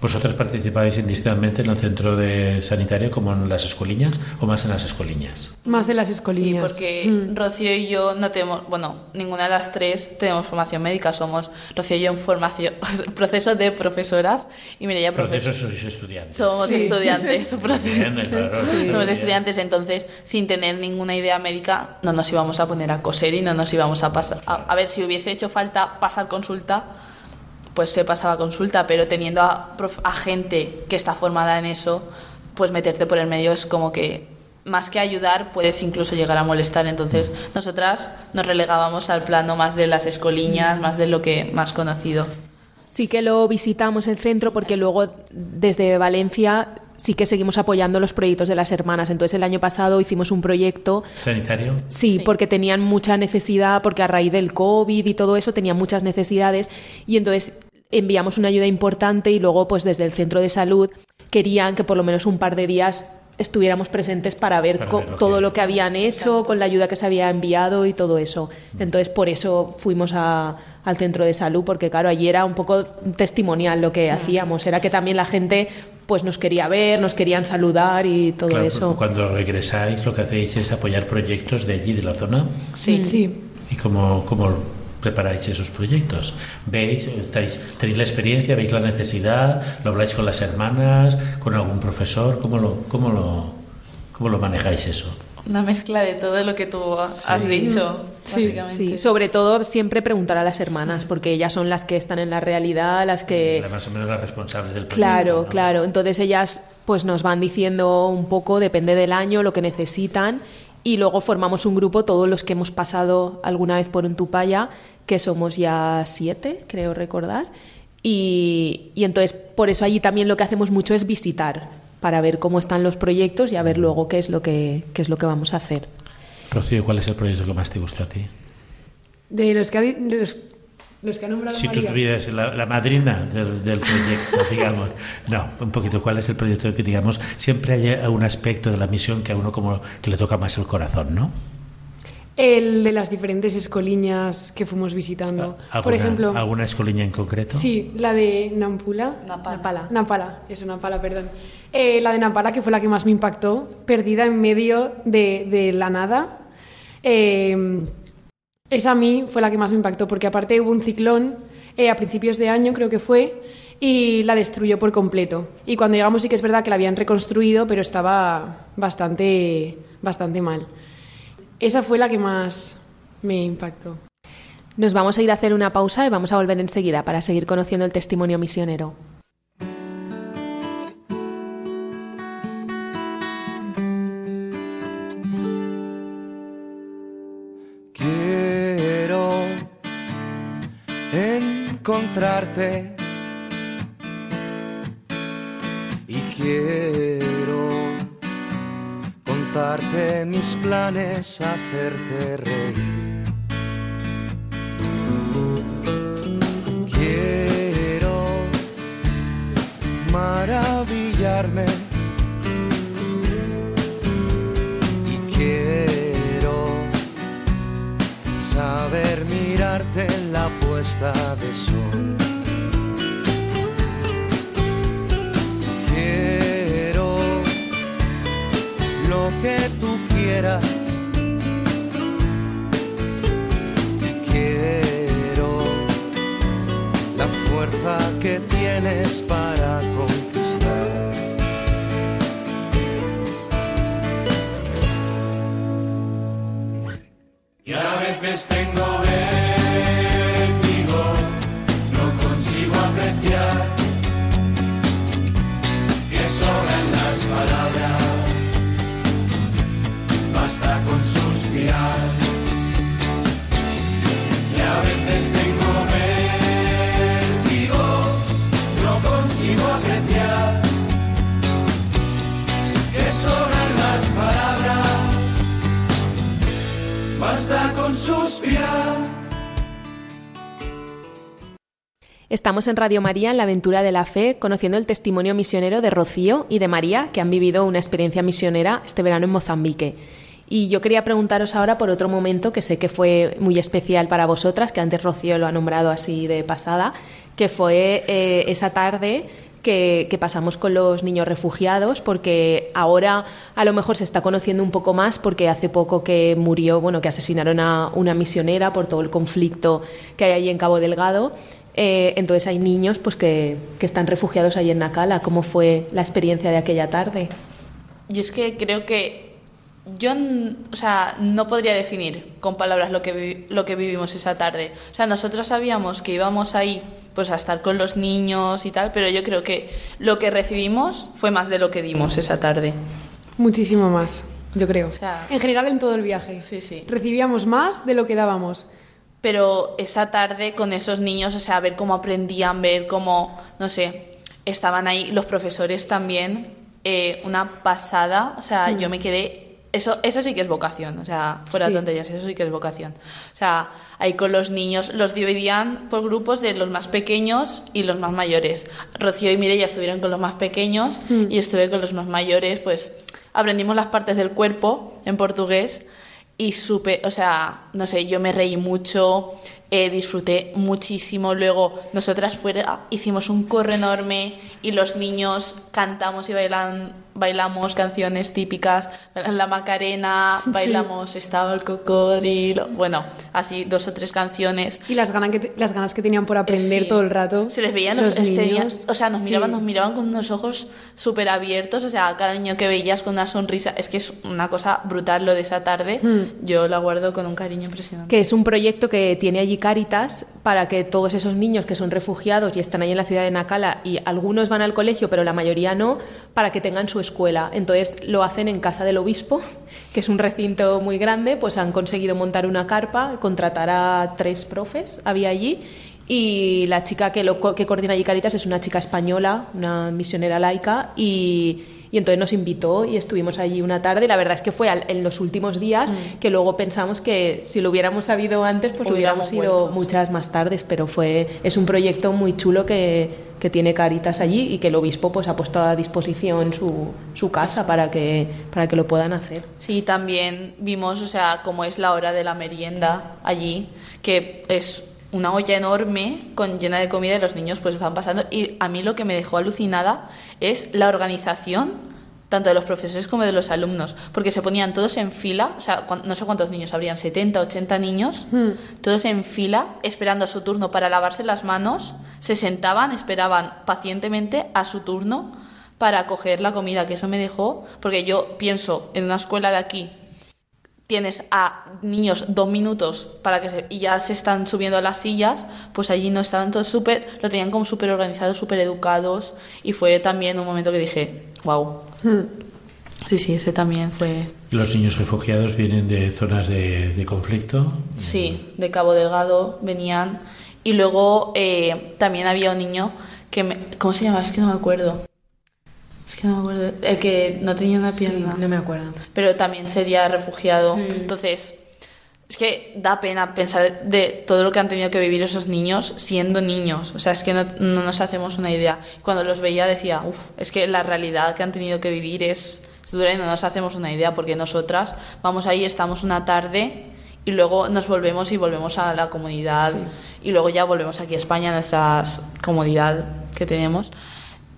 ¿Vosotros participáis indistintamente en el centro de sanitario como en las escoliñas o más en las escoliñas? Más en las escoliñas. Sí, porque mm. Rocío y yo no tenemos, bueno, ninguna de las tres tenemos formación médica, somos Rocío y yo en formación, proceso de profesoras y Mireia profesor. Procesos sois estudiantes. Somos estudiantes, somos estudiantes, entonces sin tener ninguna idea médica no nos íbamos a poner a coser y no nos íbamos a pasar. a ver, si hubiese hecho falta pasar consulta pues se pasaba consulta, pero teniendo a, gente que está formada en eso, pues meterte por el medio es como que más que ayudar puedes incluso llegar a molestar. Entonces nosotras nos relegábamos al plano más de las escoliñas, más de lo que más conocido. Sí que lo visitamos el centro porque luego desde Valencia sí que seguimos apoyando los proyectos de las hermanas. Entonces el año pasado hicimos un proyecto... ¿Sanitario? Sí, sí, porque tenían mucha necesidad, porque a raíz del COVID y todo eso tenían muchas necesidades y entonces enviamos una ayuda importante y luego pues desde el centro de salud querían que por lo menos un par de días estuviéramos presentes para ver, todo lo que habían hecho, con la ayuda que se había enviado y todo eso. Mm. Entonces, por eso fuimos al centro de salud, porque claro, allí era un poco testimonial lo que mm. hacíamos, era que también la gente pues nos quería ver, nos querían saludar y todo eso. Cuando regresáis lo que hacéis es apoyar proyectos de allí, de la zona. Sí. sí. ¿Y cómo, cómo preparáis esos proyectos? ¿Veis, estáis, tenéis la experiencia, veis la necesidad, lo habláis con las hermanas, con algún profesor? ¿Cómo lo, cómo lo, cómo lo manejáis eso? Una mezcla de todo lo que tú has dicho. Sí, sí, sobre todo siempre preguntar a las hermanas, porque ellas son las que están en la realidad, las que... Más o menos las responsables del proyecto. Claro, claro. Entonces ellas pues nos van diciendo un poco, depende del año, lo que necesitan y luego formamos un grupo, todos los que hemos pasado alguna vez por un Tupaya, que somos ya siete, creo recordar. Y, y, entonces, por eso allí también lo que hacemos mucho es visitar, para ver cómo están los proyectos y a ver luego qué es lo que, qué es lo que vamos a hacer. Rocío, ¿cuál es el proyecto que más te gusta a ti? De los que, de los si tú tuvieras la, madrina del, proyecto, digamos. No, un poquito, ¿cuál es el proyecto que, digamos, siempre hay un aspecto de la misión que a uno como que le toca más el corazón, ¿no? El de las diferentes escoliñas que fuimos visitando. Por ejemplo. ¿Alguna escoliña en concreto? Sí, la de Nampula. Napala. Napala, eso, Napala, perdón. Eh, la de Napala, que fue la que más me impactó, perdida en medio de, de la nada. Eh, esa a mí fue la que más me impactó, porque aparte hubo un ciclón eh, a principios de año, creo que fue, y la destruyó por completo. Y cuando llegamos sí que es verdad que la habían reconstruido, pero estaba bastante, bastante mal. Esa fue la que más me impactó. Nos vamos a ir a hacer una pausa y vamos a volver enseguida para seguir conociendo el testimonio misionero. Y quiero contarte mis planes, hacerte reír. Quiero maravillarme y quiero saber mirarte en la de sol. Quiero lo que tú quieras. Y quiero la fuerza que tienes para conquistar. Y a veces tengo Estamos en Radio María en la aventura de la fe, conociendo el testimonio misionero de Rocío y de María, que han vivido una experiencia misionera este verano en Mozambique. Y yo quería preguntaros ahora por otro momento que sé que fue muy especial para vosotras, que antes Rocío lo ha nombrado así de pasada, que fue eh, esa tarde que, pasamos con los niños refugiados, porque ahora a lo mejor se está conociendo un poco más, porque hace poco que murió, bueno, que asesinaron a una misionera por todo el conflicto que hay allí en Cabo Delgado. Eh, entonces hay niños pues que, que están refugiados ahí en Nacala. ¿Cómo fue la experiencia de aquella tarde? Y es que creo que yo, o sea, no podría definir con palabras lo que, lo que vivimos esa tarde. O sea, nosotros sabíamos que íbamos ahí pues a estar con los niños y tal, pero yo creo que lo que recibimos fue más de lo que dimos esa tarde. Muchísimo más, yo creo. en general en todo el viaje. Sí, sí. Recibíamos más de lo que dábamos. Pero esa tarde con esos niños, o sea, ver cómo aprendían, ver cómo, no sé, estaban ahí los profesores también, eh, una pasada, o sea, yo mm. me quedé eso, eso sí que es vocación, o sea, fuera tonterías, eso sí que es vocación. O sea, ahí con los niños los dividían por grupos de los más pequeños y los más mayores. Rocío y Mireia estuvieron con los más pequeños mm. y estuve con los más mayores, pues aprendimos las partes del cuerpo en portugués y supe, o sea, no sé, yo me reí mucho, eh, disfruté muchísimo. Luego, nosotras fuera hicimos un corro enorme y los niños cantamos y bailan, bailamos canciones típicas, la Macarena, bailamos Estaba el cocodrilo, bueno, así dos o tres canciones. Y las ganas que, las ganas que tenían por aprender Sí. todo el rato. Se les veían los, los niños. o sea, nos Sí. miraban, nos miraban con unos ojos súper abiertos, o sea, cada niño que veías con una sonrisa, es que es una cosa brutal lo de esa tarde, Hmm. yo la guardo con un cariño impresionante. que es un proyecto que tiene allí Cáritas para que todos esos niños que son refugiados y están ahí en la ciudad de Nacala y algunos van al colegio pero la mayoría no, para que tengan su escuela. Entonces lo hacen en casa del obispo, que es un recinto muy grande, pues han conseguido montar una carpa, contratar a tres profes, había allí. Y la chica que, lo, que coordina allí Caritas es una chica española, una misionera laica, y, y entonces nos invitó y estuvimos allí una tarde. La verdad es que fue al- en los últimos días que luego pensamos que si lo hubiéramos sabido antes, pues Hubiéramos hubiéramos ido muchas más tardes, pero fue es un proyecto muy chulo que, que tiene Caritas allí y que el obispo pues ha puesto a disposición su, su casa para que, para que lo puedan hacer. Sí, también vimos, o sea, cómo es la hora de la merienda allí, que es una olla enorme con llena de comida y los niños pues van pasando. Y a mí lo que me dejó alucinada es la organización tanto de los profesores como de los alumnos, porque se ponían todos en fila, o sea, no sé cuántos niños habrían, 70, 80 niños, todos en fila, esperando su turno para lavarse las manos, se sentaban, esperaban pacientemente a su turno para coger la comida, que eso me dejó, porque yo pienso en una escuela de aquí, tienes a niños dos minutos para que se, y ya se están subiendo a las sillas, pues allí no estaban todos súper, lo tenían como súper organizados, súper educados, y fue también un momento que dije, wow. Sí, sí, ese también fue, Los niños refugiados vienen de zonas de, de conflicto. sí, de Cabo Delgado venían, y luego eh, también había un niño que, me, ¿cómo se llama? Es que no me acuerdo. Es que no me acuerdo. El que no tenía una pierna. no me acuerdo. pero también sería refugiado. Entonces, es que da pena pensar de todo lo que han tenido que vivir esos niños siendo niños. O sea, es que no, no nos hacemos una idea. Cuando los veía decía, uff, es que la realidad que han tenido que vivir es, es dura y no nos hacemos una idea porque nosotras vamos ahí, estamos una tarde y luego nos volvemos y volvemos a la comunidad y luego ya volvemos aquí a España, a nuestra comunidad que tenemos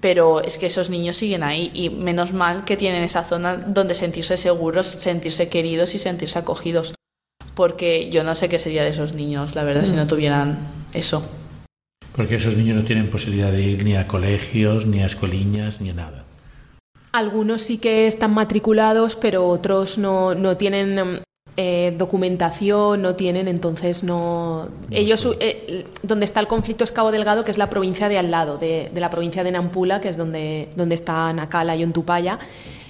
pero es que esos niños siguen ahí y menos mal que tienen esa zona donde sentirse seguros, sentirse queridos y sentirse acogidos. Porque yo no sé qué sería de esos niños, la verdad, si no tuvieran eso. Porque esos niños no tienen posibilidad de ir ni a colegios, ni a escueliñas, ni a nada. Algunos sí que están matriculados, pero otros no, no tienen em, eh, documentación, no tienen, entonces no... Ellos, eh, donde está el conflicto es Cabo Delgado, que es la provincia de al lado, de, de la provincia de Nampula, que es donde, donde está Nacala y Ontupaya.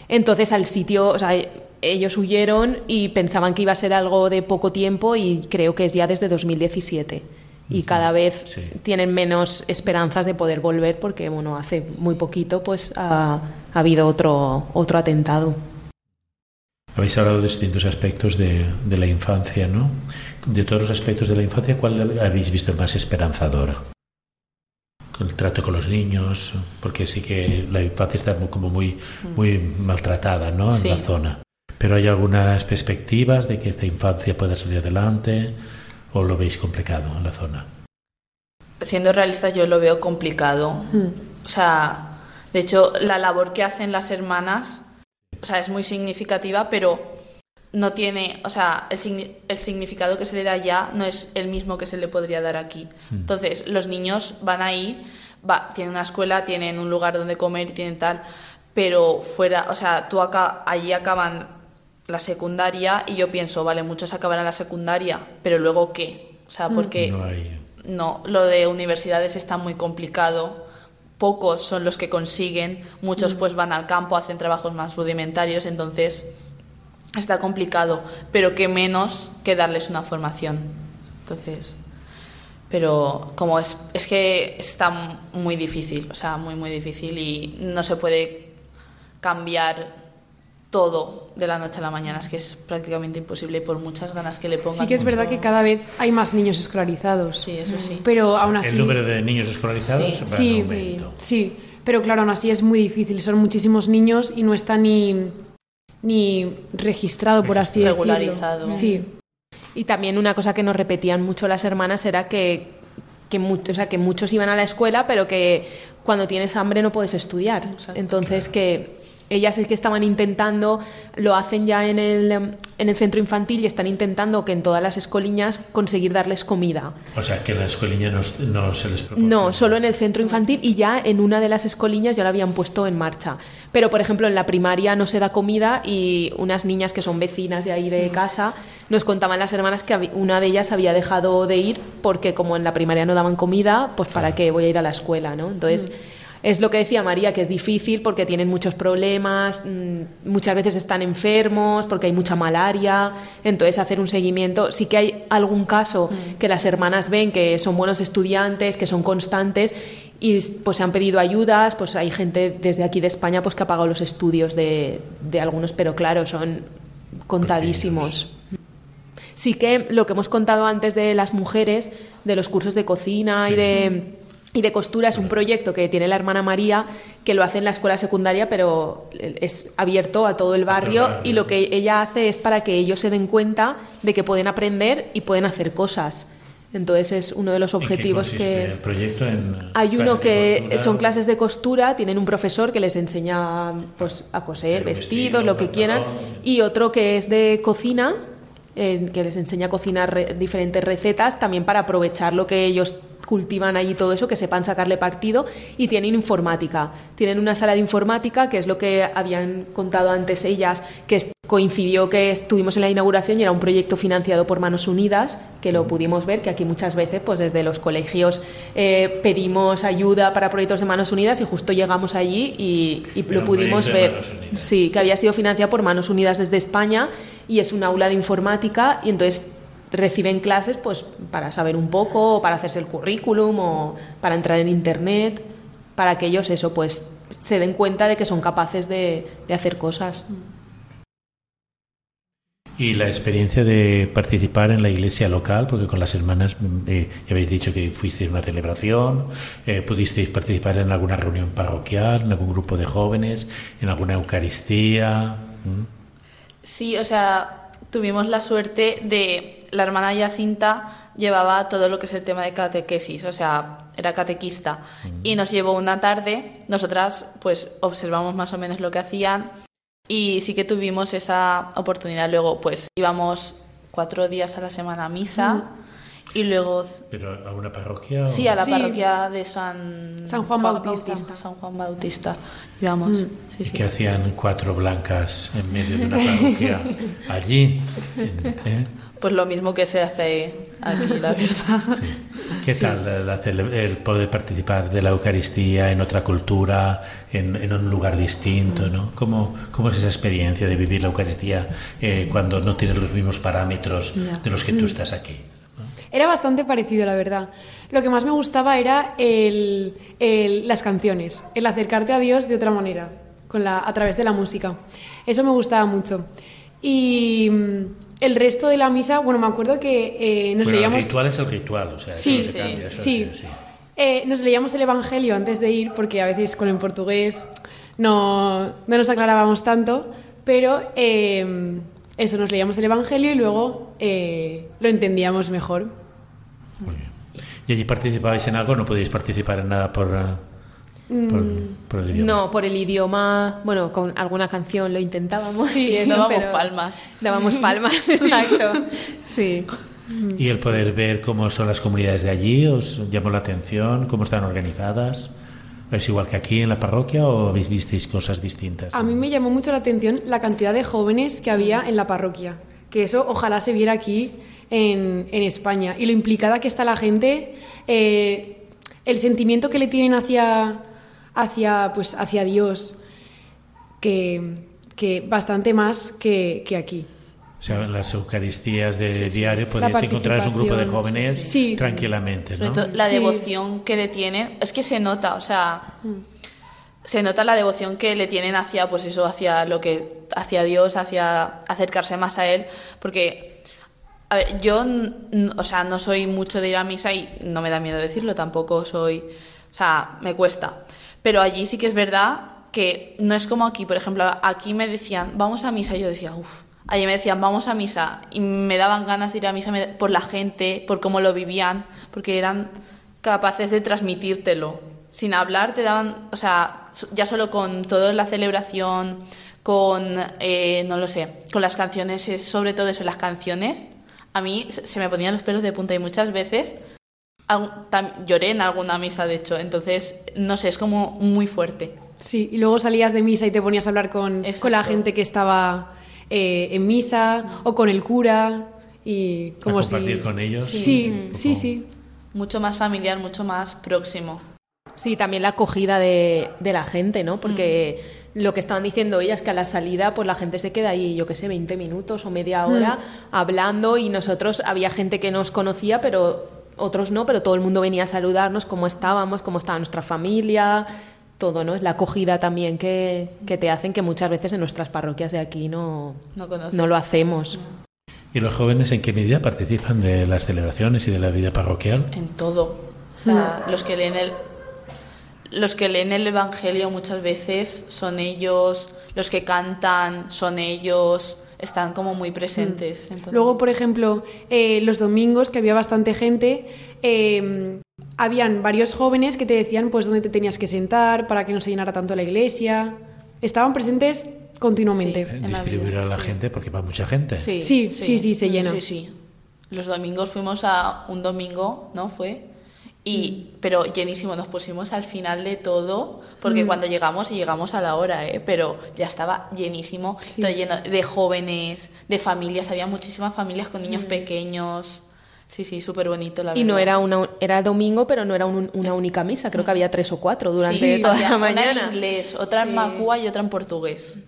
Entonces al sitio, o sea, ellos huyeron y pensaban que iba a ser algo de poco tiempo y creo que es ya desde 2017. Y cada vez Sí. tienen menos esperanzas de poder volver porque, bueno, hace muy poquito pues ha, ha habido otro, otro atentado. Habéis hablado de distintos aspectos de, de la infancia, ¿no? De todos los aspectos de la infancia, ¿cuál habéis visto más esperanzador? Con el trato con los niños, porque sí que la infancia está como muy, muy maltratada, ¿no? En Sí. la zona. Pero hay algunas perspectivas de que esta infancia pueda salir adelante, o lo veis complicado en la zona. Siendo realistas, yo lo veo complicado. O sea, de hecho, la labor que hacen las hermanas, o sea, es muy significativa, pero no tiene, o sea, el, el significado que se le da allá no es el mismo que se le podría dar aquí. Entonces, los niños van ahí, va, tienen una escuela, tienen un lugar donde comer, tienen tal, pero fuera, o sea, tú acá, allí acaban la secundaria y yo pienso, vale, muchos acabarán la secundaria, pero luego qué? O sea, porque No hay. no, lo de universidades está muy complicado. Pocos son los que consiguen, muchos pues van al campo, hacen trabajos más rudimentarios, entonces está complicado, pero que menos que darles una formación. Entonces, pero como es, es que está muy difícil, o sea, muy, muy difícil y no se puede cambiar todo de la noche a la mañana, es que es prácticamente imposible por muchas ganas que le pongan. Sí que es verdad mucho- que cada vez hay más niños escolarizados. Sí, eso sí. Pero aún así... El número de niños escolarizados Sí. Sí, aumento. sí, pero claro, aún así es muy difícil. Son muchísimos niños y no está ni, ni registrado, por así Regularizado. decirlo. Sí. Y también una cosa que nos repetían mucho las hermanas era que, que, mu- o sea, que muchos iban a la escuela, pero que cuando tienes hambre no puedes estudiar. Entonces que ellas es que estaban intentando, lo hacen ya en el, en el centro infantil y están intentando que en todas las escoliñas conseguir darles comida. O sea, que la escuelilla no, no se les proporciona. No, solo en el centro infantil y ya en una de las escoliñas ya lo habían puesto en marcha. Pero, por ejemplo, en la primaria no se da comida y unas niñas que son vecinas de ahí de casa nos contaban las hermanas que una de ellas había dejado de ir porque como en la primaria no daban comida, pues para qué voy a ir a la escuela, ¿no? Entonces... Es lo que decía María, que es difícil porque tienen muchos problemas, mm, muchas veces están enfermos porque hay mucha malaria, entonces hacer un seguimiento. Sí que hay algún caso que las hermanas ven que son buenos estudiantes, que son constantes y pues se han pedido ayudas, pues hay gente desde aquí de España pues que ha pagado los estudios de, de algunos, pero claro, son contadísimos. Sí que lo que hemos contado antes de las mujeres, de los cursos de cocina y de y de costura es un proyecto que tiene la hermana María que lo hace en la escuela secundaria pero es abierto a todo el barrio y lo que ella hace es para que ellos se den cuenta de que pueden aprender y pueden hacer cosas. Entonces es uno de los ¿En qué objetivos que el proyecto en hay uno de que son clases de costura, tienen un profesor que les enseña pues, a coser vestidos, vestido, lo que quieran, y otro que es de cocina, eh, que les enseña a cocinar re- diferentes recetas, también para aprovechar lo que ellos cultivan allí todo eso, que sepan sacarle partido, y tienen informática. Tienen una sala de informática, que es lo que habían contado antes ellas, que coincidió que estuvimos en la inauguración y era un proyecto financiado por Manos Unidas, que lo pudimos ver, que aquí muchas veces, pues desde los colegios eh, pedimos ayuda para proyectos de Manos Unidas y justo llegamos allí y, y lo pudimos ver. Sí, que había sido financiado por Manos Unidas desde España y es un aula de informática y entonces reciben clases pues para saber un poco, o para hacerse el currículum o para entrar en internet, para que ellos eso pues se den cuenta de que son capaces de, de hacer cosas. Y la experiencia de participar en la iglesia local, porque con las hermanas mm, eh, ya habéis dicho que fuisteis a una celebración, eh, pudisteis participar en alguna reunión parroquial, en algún grupo de jóvenes, en alguna Eucaristía. Sí, o sea, tuvimos la suerte de la hermana Yacinta llevaba todo lo que es el tema de catequesis, o sea, era catequista y nos llevó una tarde, nosotras pues observamos más o menos lo que hacían y sí que tuvimos esa oportunidad. Luego pues íbamos cuatro días a la semana a misa y luego ¿Pero a una parroquia? o- sí a la Sí. parroquia de San San Juan Bautista. San Juan Bautista íbamos. Sí, ¿Y sí. qué hacían cuatro blancas en medio de una parroquia allí? ¿Eh? Pues lo mismo que se hace aquí, la verdad. Sí. ¿Qué tal cele- el poder participar de la Eucaristía en otra cultura, en, en un lugar distinto? ¿no? ¿Cómo, ¿Cómo es esa experiencia de vivir la Eucaristía eh, cuando no tienes los mismos parámetros Ya. de los que tú estás aquí? Era bastante parecido, la verdad. Lo que más me gustaba era el- el- las canciones, el acercarte a Dios de otra manera, con la, a través de la música. Eso me gustaba mucho. Y mm, el resto de la misa, bueno, me acuerdo que eh, nos bueno, leíamos... el ritual es el ritual, o sea, eso Sí, no se sí, cambia, eso sí. sí. Eh, nos leíamos el Evangelio antes de ir, porque a veces con el portugués no, no nos aclarábamos tanto, pero eh, eso, nos leíamos el Evangelio y luego eh, lo entendíamos mejor. Muy bien. ¿Y allí participabais en algo? ¿No podíais participar en nada por, eh, por, por el idioma? No, por el idioma, bueno, con alguna canción lo intentábamos. y eso, dábamos palmas. Dábamos palmas, exacto. Sí. ¿Y el poder ver cómo son las comunidades de allí os llamó la atención? ¿Cómo están organizadas? ¿Es igual que aquí en la parroquia o habéis visteis cosas distintas? A mí me llamó mucho la atención la cantidad de jóvenes que había en la parroquia, que eso ojalá se viera aquí en, en España. Y lo implicada que está la gente, eh, el sentimiento que le tienen hacia, hacia, pues, hacia Dios, que, que bastante más que, que aquí. O sea, en las Eucaristías de diario La podías encontrar un grupo de jóvenes sí. tranquilamente, ¿no? todo la Sí. devoción que le tienen, es que se nota, o sea, se nota la devoción que le tienen hacia, pues eso, hacia lo que, hacia Dios, hacia acercarse más a Él, porque a ver, yo, o sea, no soy mucho de ir a misa y no me da miedo decirlo, tampoco soy, o sea, me cuesta, pero allí sí que es verdad que no es como aquí, por ejemplo, aquí me decían, vamos a misa, y yo decía, uff, allí me decían, vamos a misa, y me daban ganas de ir a misa por la gente, por cómo lo vivían, porque eran capaces de transmitírtelo. Sin hablar, te daban, o sea, ya solo con toda la celebración, con, eh, no lo sé, con las canciones, sobre todo eso, las canciones, a mí se me ponían los pelos de punta y muchas veces lloré en alguna misa, de hecho, entonces, no sé, es como muy fuerte. Sí, y luego salías de misa y te ponías a hablar con, con la gente que estaba eh, en misa o con el cura y como a compartir con ellos. Sí, sí, sí, Mucho más familiar, mucho más próximo. Sí, también la acogida de, de la gente, ¿no? Porque mm. lo que estaban diciendo ellas es que a la salida pues la gente se queda ahí, yo qué sé, 20 minutos o media hora mm. hablando y nosotros había gente que nos conocía, pero otros no, pero todo el mundo venía a saludarnos, cómo estábamos, cómo estaba nuestra familia, todo, ¿no? Es la acogida también que, que, te hacen que muchas veces en nuestras parroquias de aquí no, no, lo hacemos. ¿Y los jóvenes en qué medida participan de las celebraciones y de la vida parroquial? En todo. O sea, los que leen el los que leen el Evangelio muchas veces son ellos, los que cantan son ellos, están como muy presentes. Mm. Luego, por ejemplo, eh, los domingos, que había bastante gente, eh, habían varios jóvenes que te decían pues dónde te tenías que sentar para que no se llenara tanto la iglesia. Estaban presentes continuamente. Sí, distribuir a la gente porque va mucha gente. Sí, sí, sí, sí, se llena. Sí, sí. Los domingos fuimos a un domingo, ¿no? Fue y, mm. Pero llenísimo, nos pusimos al final de todo, porque mm. cuando llegamos, y llegamos a la hora, ¿eh? pero ya estaba llenísimo, todo lleno de jóvenes, de familias, había muchísimas familias con niños mm. pequeños. Sí, sí, súper bonito, la y no era una, era domingo, pero no era una única misa, creo que había tres o cuatro durante toda la mañana. Una en inglés, otra en macúa y otra en portugués.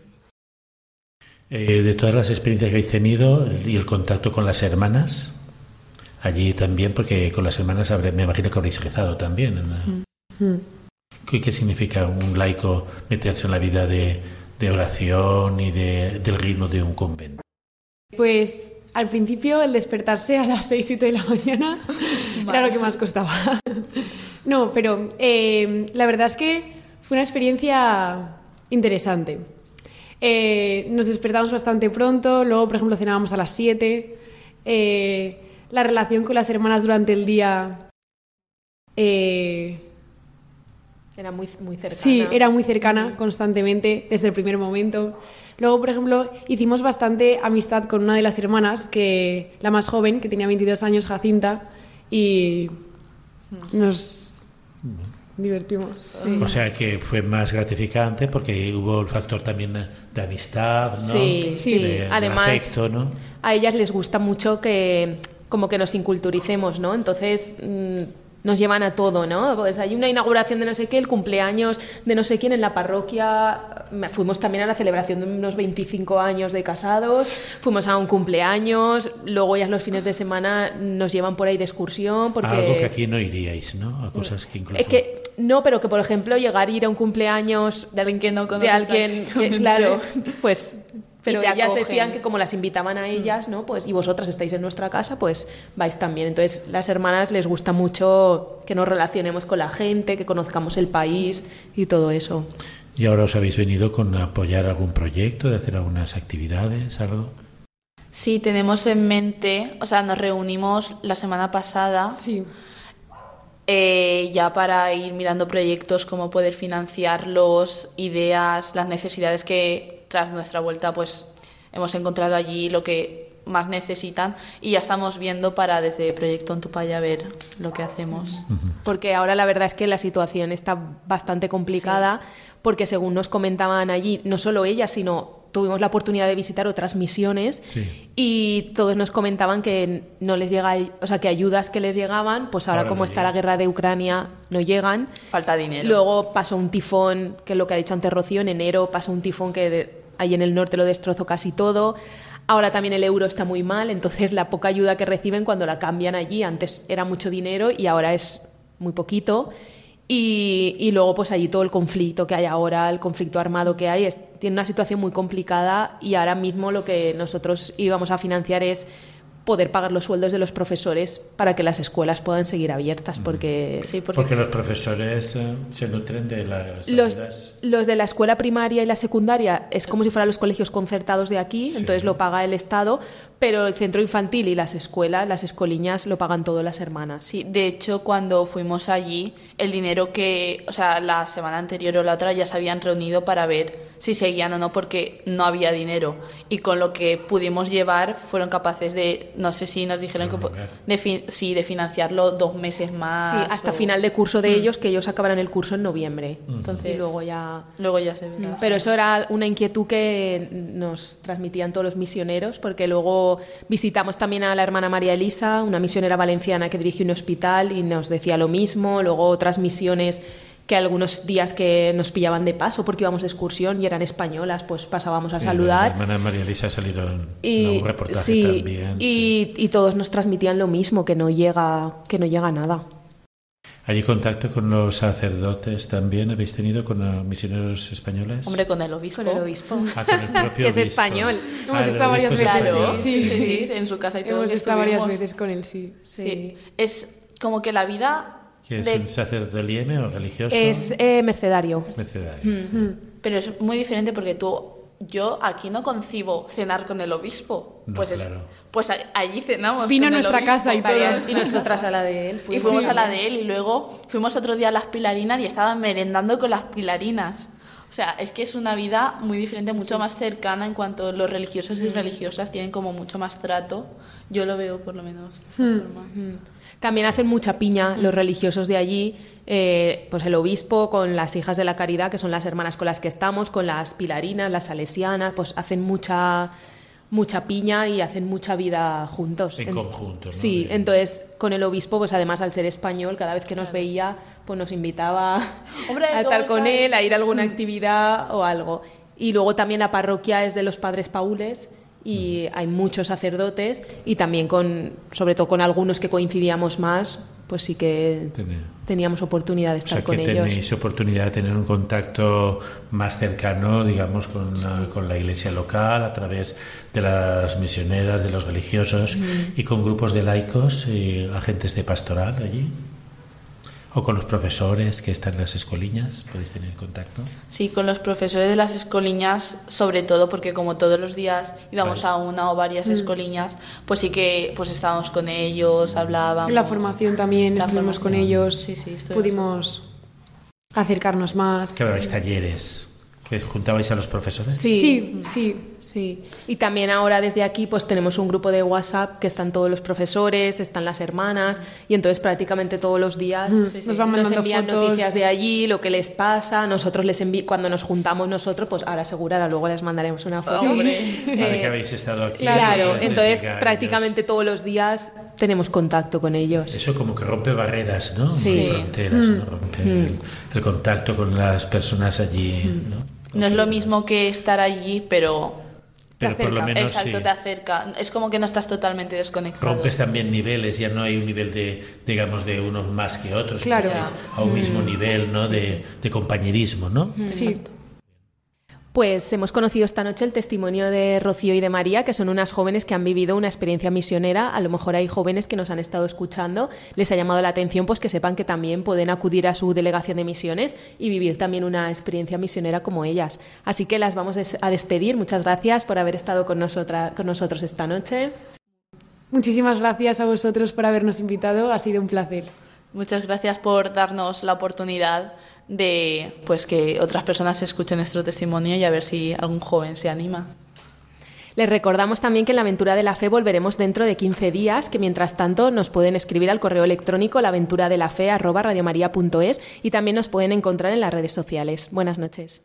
Eh, de todas las experiencias que habéis tenido y el contacto con las hermanas, allí también, porque con las hermanas me imagino que habréis rezado también. Mm. ¿Qué, significa un laico meterse en la vida de, oración y de, del ritmo de un convento? Pues al principio el despertarse a las 6, 7 de la mañana era lo que más costaba. no, pero eh, la verdad es que fue una experiencia interesante. Eh, nos despertamos bastante pronto, luego, por ejemplo, cenábamos a las 7. Eh, la relación con las hermanas durante el día. Eh, era muy, muy cercana. Sí, era muy cercana constantemente desde el primer momento. Luego, por ejemplo, hicimos bastante amistad con una de las hermanas, que la más joven, que tenía 22 años, Jacinta, y nos divertimos. O sea que fue más gratificante porque hubo el factor también de amistad, ¿no? Sí, sí. Además, ¿no? a ellas les gusta mucho que como que nos inculturicemos, ¿no? Entonces mm, nos llevan a todo, ¿no? Pues hay una inauguración de no sé qué, el cumpleaños de no sé quién en la parroquia, fuimos también a la celebración de unos 25 años de casados, fuimos a un cumpleaños, luego ya los fines de semana nos llevan por ahí de excursión. Porque... Algo que aquí no iríais, ¿no? A cosas que incluso... Es que, no, pero que por ejemplo llegar a ir a un cumpleaños de alguien que no conoce. De alguien, claro, pues pero ellas decían que como las invitaban a mm. ellas, ¿no? Pues y vosotras estáis en nuestra casa, pues vais también. Entonces, las hermanas les gusta mucho que nos relacionemos con la gente, que conozcamos el país y todo eso. ¿Y ahora os habéis venido con apoyar algún proyecto, de hacer algunas actividades, algo? Sí, tenemos en mente, o sea, nos reunimos la semana pasada. Sí. Eh, ya para ir mirando proyectos, cómo poder financiarlos, ideas, las necesidades que tras nuestra vuelta pues hemos encontrado allí lo que más necesitan y ya estamos viendo para desde Proyecto Antupaya ver lo que hacemos. Porque ahora la verdad es que la situación está bastante complicada porque según nos comentaban allí, no solo ellas, sino tuvimos la oportunidad de visitar otras misiones y todos nos comentaban que no les llega, o sea, que ayudas que les llegaban, pues ahora, como está la guerra de Ucrania, no llegan. Falta dinero. Luego pasó un tifón, que es lo que ha dicho antes Rocío, en enero pasó un tifón que ahí en el norte lo destrozó casi todo. Ahora también el euro está muy mal, entonces la poca ayuda que reciben cuando la cambian allí, antes era mucho dinero y ahora es muy poquito. Y, luego pues allí todo el conflicto que hay ahora, el conflicto armado que hay, tiene una situación muy complicada y ahora mismo lo que nosotros íbamos a financiar es poder pagar los sueldos de los profesores para que las escuelas puedan seguir abiertas, porque... Sí, porque, Porque los profesores eh, se nutren de las Los, los de la escuela primaria y la secundaria es como si fueran los colegios concertados de aquí, Sí. entonces lo paga el Estado, pero el centro infantil y las escuelas, las escoliñas, lo pagan todas las hermanas. Sí, de hecho, cuando fuimos allí, el dinero que, o sea, la semana anterior o la otra ya se habían reunido para ver si seguían o no, porque no había dinero. Y con lo que pudimos llevar, fueron capaces de, no sé si nos dijeron que, de, sí, de financiarlo dos meses más. Sí, hasta o- final de curso de ellos, que ellos acabarán el curso en noviembre. Entonces, Y luego ya... luego ya se verá. Pero eso era una inquietud que nos transmitían todos los misioneros, porque luego visitamos también a la hermana María Elisa, una misionera valenciana que dirige un hospital y nos decía lo mismo, luego otras misiones que algunos días que nos pillaban de paso porque íbamos de excursión y eran españolas, pues pasábamos a Sí, saludar. La hermana María Elisa ha salido en Y, un reportaje sí, también. y, sí. y todos nos transmitían lo mismo, que no llega, que no llega nada. ¿Hay contacto con los sacerdotes también? ¿Habéis tenido con los misioneros españoles? Hombre, con el obispo. Con el obispo. Ah, con el propio Que es obispo. español. Hemos el estado varias veces, Claro, sí, sí, sí, sí, en su casa y todo. Hemos estado varias veces con él, sí. Sí. Es como que la vida ¿Que es de- un sacerdote o religioso? Es eh, mercedario. Mercedario. Mm. Pero es muy diferente porque tú, yo aquí no concibo cenar con el obispo. No, pues, es- claro. pues a- allí cenamos. Vino con a el nuestra obispo. casa y todo. Y nosotras a la de él. Y fuimos a la de él y luego fuimos otro día a las pilarinas y estaban merendando con las pilarinas. O sea, es que es una vida muy diferente, mucho más cercana en cuanto los religiosos y religiosas tienen como mucho más trato. Yo lo veo por lo menos de esa forma. También hacen mucha piña los religiosos de allí, eh, pues el obispo con las hijas de la caridad, que son las hermanas con las que estamos, con las pilarinas, las salesianas, pues hacen mucha mucha piña y hacen mucha vida juntos. En En- conjunto, ¿no? Sí, De- entonces con el obispo, pues además al ser español, cada vez que nos veía, pues nos invitaba Hombre, a ¿cómo estar con estáis? él, a ir a alguna actividad o algo. Y luego también la parroquia es de los padres paules y hay muchos sacerdotes y también con, sobre todo con algunos que coincidíamos más, pues sí que teníamos oportunidad de O estar sea, con que ellos. tenéis oportunidad de tener un contacto más cercano, digamos, con, la- con la iglesia local, a través de las misioneras, de los religiosos y con grupos de laicos y agentes de pastoral allí. O con los profesores que están en las escoliñas, podéis tener contacto. Sí, con los profesores de las escoliñas, sobre todo porque como todos los días íbamos Vale. a una o varias escoliñas, pues sí que pues estábamos con ellos, hablábamos. En la formación también La estuvimos con formación. ellos, Sí, sí, pudimos acercarnos más. Que habéis talleres, que juntabais a los profesores. Sí, Sí, sí. Sí, y también ahora desde aquí pues tenemos un grupo de WhatsApp que están todos los profesores, están las hermanas y entonces prácticamente todos los días Nos van mandando envían fotos. noticias de allí, lo que les pasa, nosotros les envi cuando nos juntamos nosotros, pues ahora seguro, ahora luego les mandaremos una foto. Hombre. Vale, Eh, que habéis estado aquí. Claro, les entonces prácticamente todos los días tenemos contacto con ellos. Eso como que rompe barreras, ¿no? Sí. Fronteras, ¿no? Rompe el, el contacto con las personas allí, ¿no? No es lo mismo que estar allí, pero Pero por lo menos exacto, sí. te acerca. Es como que no estás totalmente desconectado. rompes también niveles, ya no hay un nivel de, digamos, de unos más que otros, Claro. a un mismo nivel, ¿no? De, de compañerismo, ¿no? Sí. Pues hemos conocido esta noche el testimonio de Rocío y de María, que son unas jóvenes que han vivido una experiencia misionera. A lo mejor hay jóvenes que nos han estado escuchando, les ha llamado la atención pues que sepan que también pueden acudir a su delegación de misiones y vivir también una experiencia misionera como ellas. Así que las vamos a despedir. Muchas gracias por haber estado con, nosotra- con nosotros esta noche. Muchísimas gracias a vosotros por habernos invitado, ha sido un placer. Muchas gracias por darnos la oportunidad de pues que otras personas escuchen nuestro testimonio y a ver si algún joven se anima. Les recordamos también que en la aventura de la fe volveremos dentro de 15 días, que mientras tanto nos pueden escribir al correo electrónico laventuradelafe@radiomaria.es y también nos pueden encontrar en las redes sociales. Buenas noches.